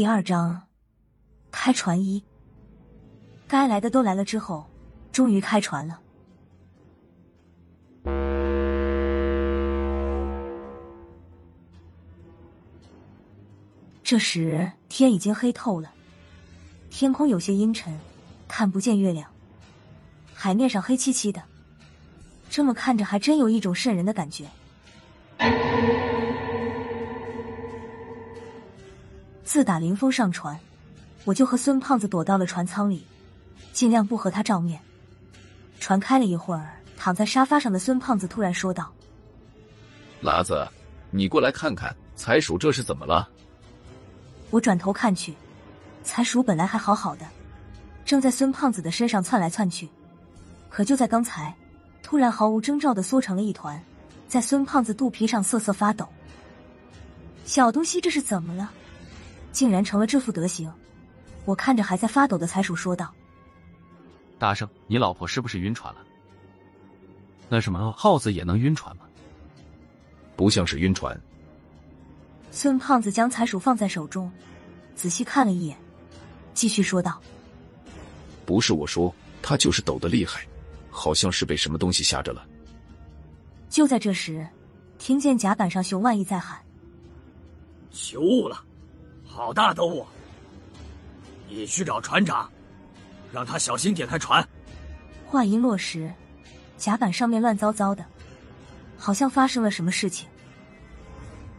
第二章，开船一。该来的都来了之后，终于开船了。这时天已经黑透了，天空有些阴沉，看不见月亮，海面上黑漆漆的，这么看着还真有一种瘆人的感觉。自打林峰上船，我就和孙胖子躲到了船舱里，尽量不和他照面。船开了一会儿，躺在沙发上的孙胖子突然说道：“喇子，你过来看看，财鼠这是怎么了？”我转头看去，财鼠本来还好好的，正在孙胖子的身上窜来窜去，可就在刚才，突然毫无征兆的缩成了一团，在孙胖子肚皮上瑟瑟发抖。小东西，这是怎么了？竟然成了这副德行！我看着还在发抖的财鼠说道：“大圣，你老婆是不是晕船了？那什么，耗子也能晕船吗？不像是晕船。”孙胖子将财鼠放在手中，仔细看了一眼，继续说道：“不是我说，他就是抖得厉害，好像是被什么东西吓着了。”就在这时，听见甲板上熊万义在喊：“求误了！”好大的雾！你去找船长，让他小心点开船。话音落时，甲板上面乱糟糟的，好像发生了什么事情。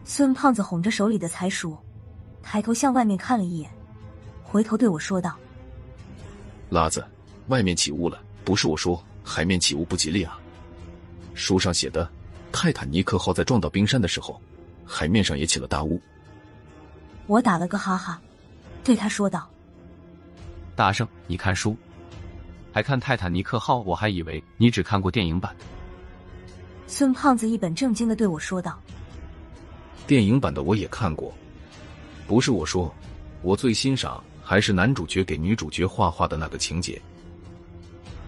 孙胖子哄着手里的财鼠，抬头向外面看了一眼，回头对我说道：“拉子，外面起雾了，不是我说，海面起雾不吉利啊。书上写的，泰坦尼克号在撞到冰山的时候，海面上也起了大雾。”我打了个哈哈，对他说道：“大圣，你看书，还看《泰坦尼克号》？我还以为你只看过电影版的。”孙胖子一本正经的对我说道：“电影版的我也看过，不是我说，我最欣赏还是男主角给女主角画画的那个情节。”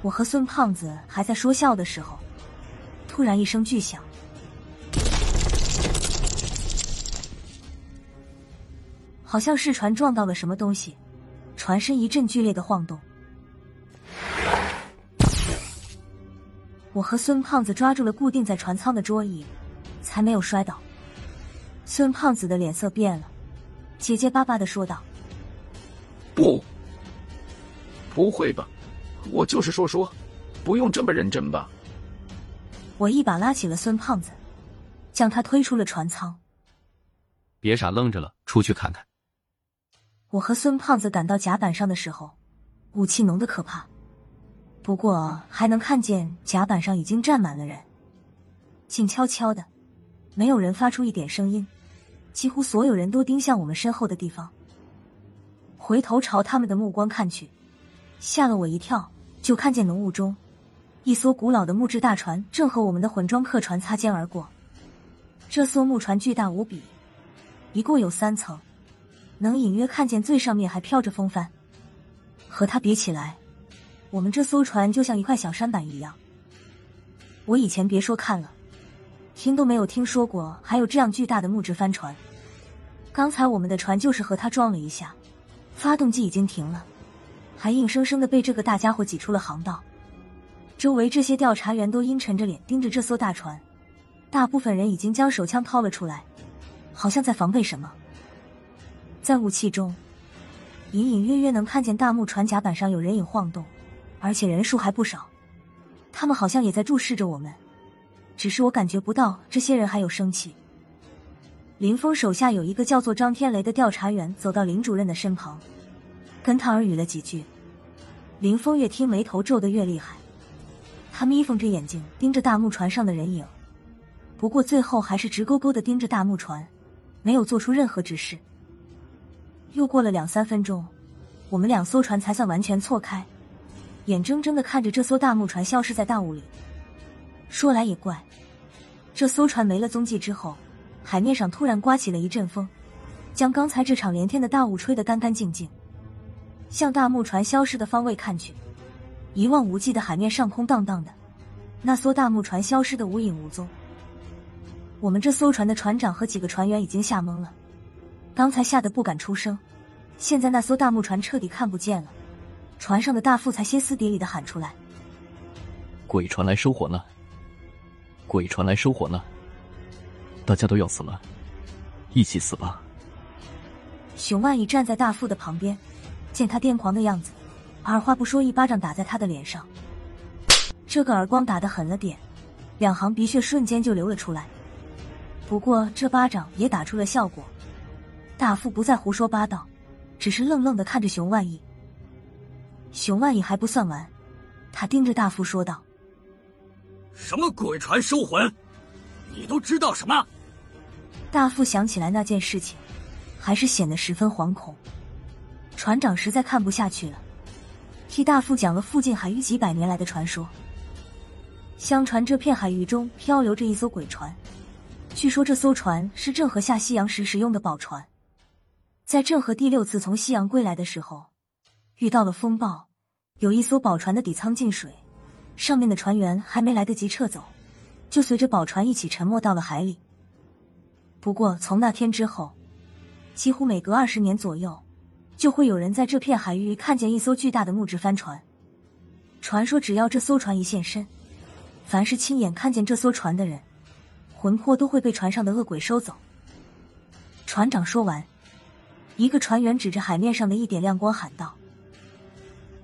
我和孙胖子还在说笑的时候，突然一声巨响。好像是船撞到了什么东西，船身一阵剧烈的晃动。我和孙胖子抓住了固定在船舱的桌椅，才没有摔倒。孙胖子的脸色变了，结结巴巴的说道：“不，不会吧？我就是说说，不用这么认真吧？”我一把拉起了孙胖子，将他推出了船舱。别傻愣着了，出去看看。我和孙胖子赶到甲板上的时候，雾气浓的可怕，不过还能看见甲板上已经站满了人，静悄悄的，没有人发出一点声音，几乎所有人都盯向我们身后的地方。回头朝他们的目光看去，吓了我一跳，就看见浓雾中，一艘古老的木质大船正和我们的混装客船擦肩而过。这艘木船巨大无比，一共有三层。能隐约看见最上面还飘着风帆，和它比起来，我们这艘船就像一块小舢板一样。我以前别说看了，听都没有听说过还有这样巨大的木质帆船。刚才我们的船就是和它撞了一下，发动机已经停了，还硬生生的被这个大家伙挤出了航道。周围这些调查员都阴沉着脸盯着这艘大船，大部分人已经将手枪掏了出来，好像在防备什么。在雾气中，隐隐约约能看见大木船甲板上有人影晃动，而且人数还不少。他们好像也在注视着我们，只是我感觉不到这些人还有生气。林峰手下有一个叫做张天雷的调查员走到林主任的身旁，跟他耳语了几句。林峰越听眉头皱得越厉害，他眯缝着眼睛盯着大木船上的人影，不过最后还是直勾勾的盯着大木船，没有做出任何指示。又过了两三分钟，我们两艘船才算完全错开，眼睁睁的看着这艘大木船消失在大雾里。说来也怪，这艘船没了踪迹之后，海面上突然刮起了一阵风，将刚才这场连天的大雾吹得干干净净。向大木船消失的方位看去，一望无际的海面上空荡荡的，那艘大木船消失的无影无踪。我们这艘船的船长和几个船员已经吓懵了。刚才吓得不敢出声，现在那艘大木船彻底看不见了，船上的大副才歇斯底里的喊出来：“鬼船来收火呢！鬼船来收火呢！大家都要死了，一起死吧！”熊万一站在大副的旁边，见他癫狂的样子，二话不说一巴掌打在他的脸上。这个耳光打得狠了点，两行鼻血瞬间就流了出来。不过这巴掌也打出了效果，大副不再胡说八道。只是愣愣的看着熊万亿，熊万亿还不算完，他盯着大副说道：“什么鬼船收魂？你都知道什么？”大副想起来那件事情，还是显得十分惶恐。船长实在看不下去了，替大副讲了附近海域几百年来的传说。相传这片海域中漂流着一艘鬼船，据说这艘船是郑和下西洋时使用的宝船。在郑和第六次从西洋归来的时候，遇到了风暴，有一艘宝船的底舱进水，上面的船员还没来得及撤走，就随着宝船一起沉没到了海里。不过从那天之后，几乎每隔二十年左右，就会有人在这片海域看见一艘巨大的木质帆船。传说只要这艘船一现身，凡是亲眼看见这艘船的人，魂魄都会被船上的恶鬼收走。船长说完。一个船员指着海面上的一点亮光喊道：“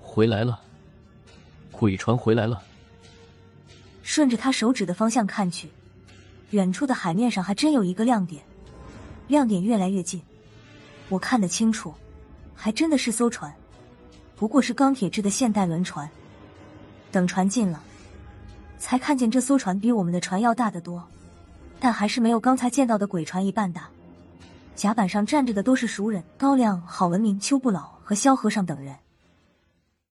回来了，鬼船回来了。”顺着他手指的方向看去，远处的海面上还真有一个亮点，亮点越来越近，我看得清楚，还真的是艘船，不过是钢铁制的现代轮船。等船近了，才看见这艘船比我们的船要大得多，但还是没有刚才见到的鬼船一半大。甲板上站着的都是熟人，高亮、郝文明、邱不老和萧和尚等人。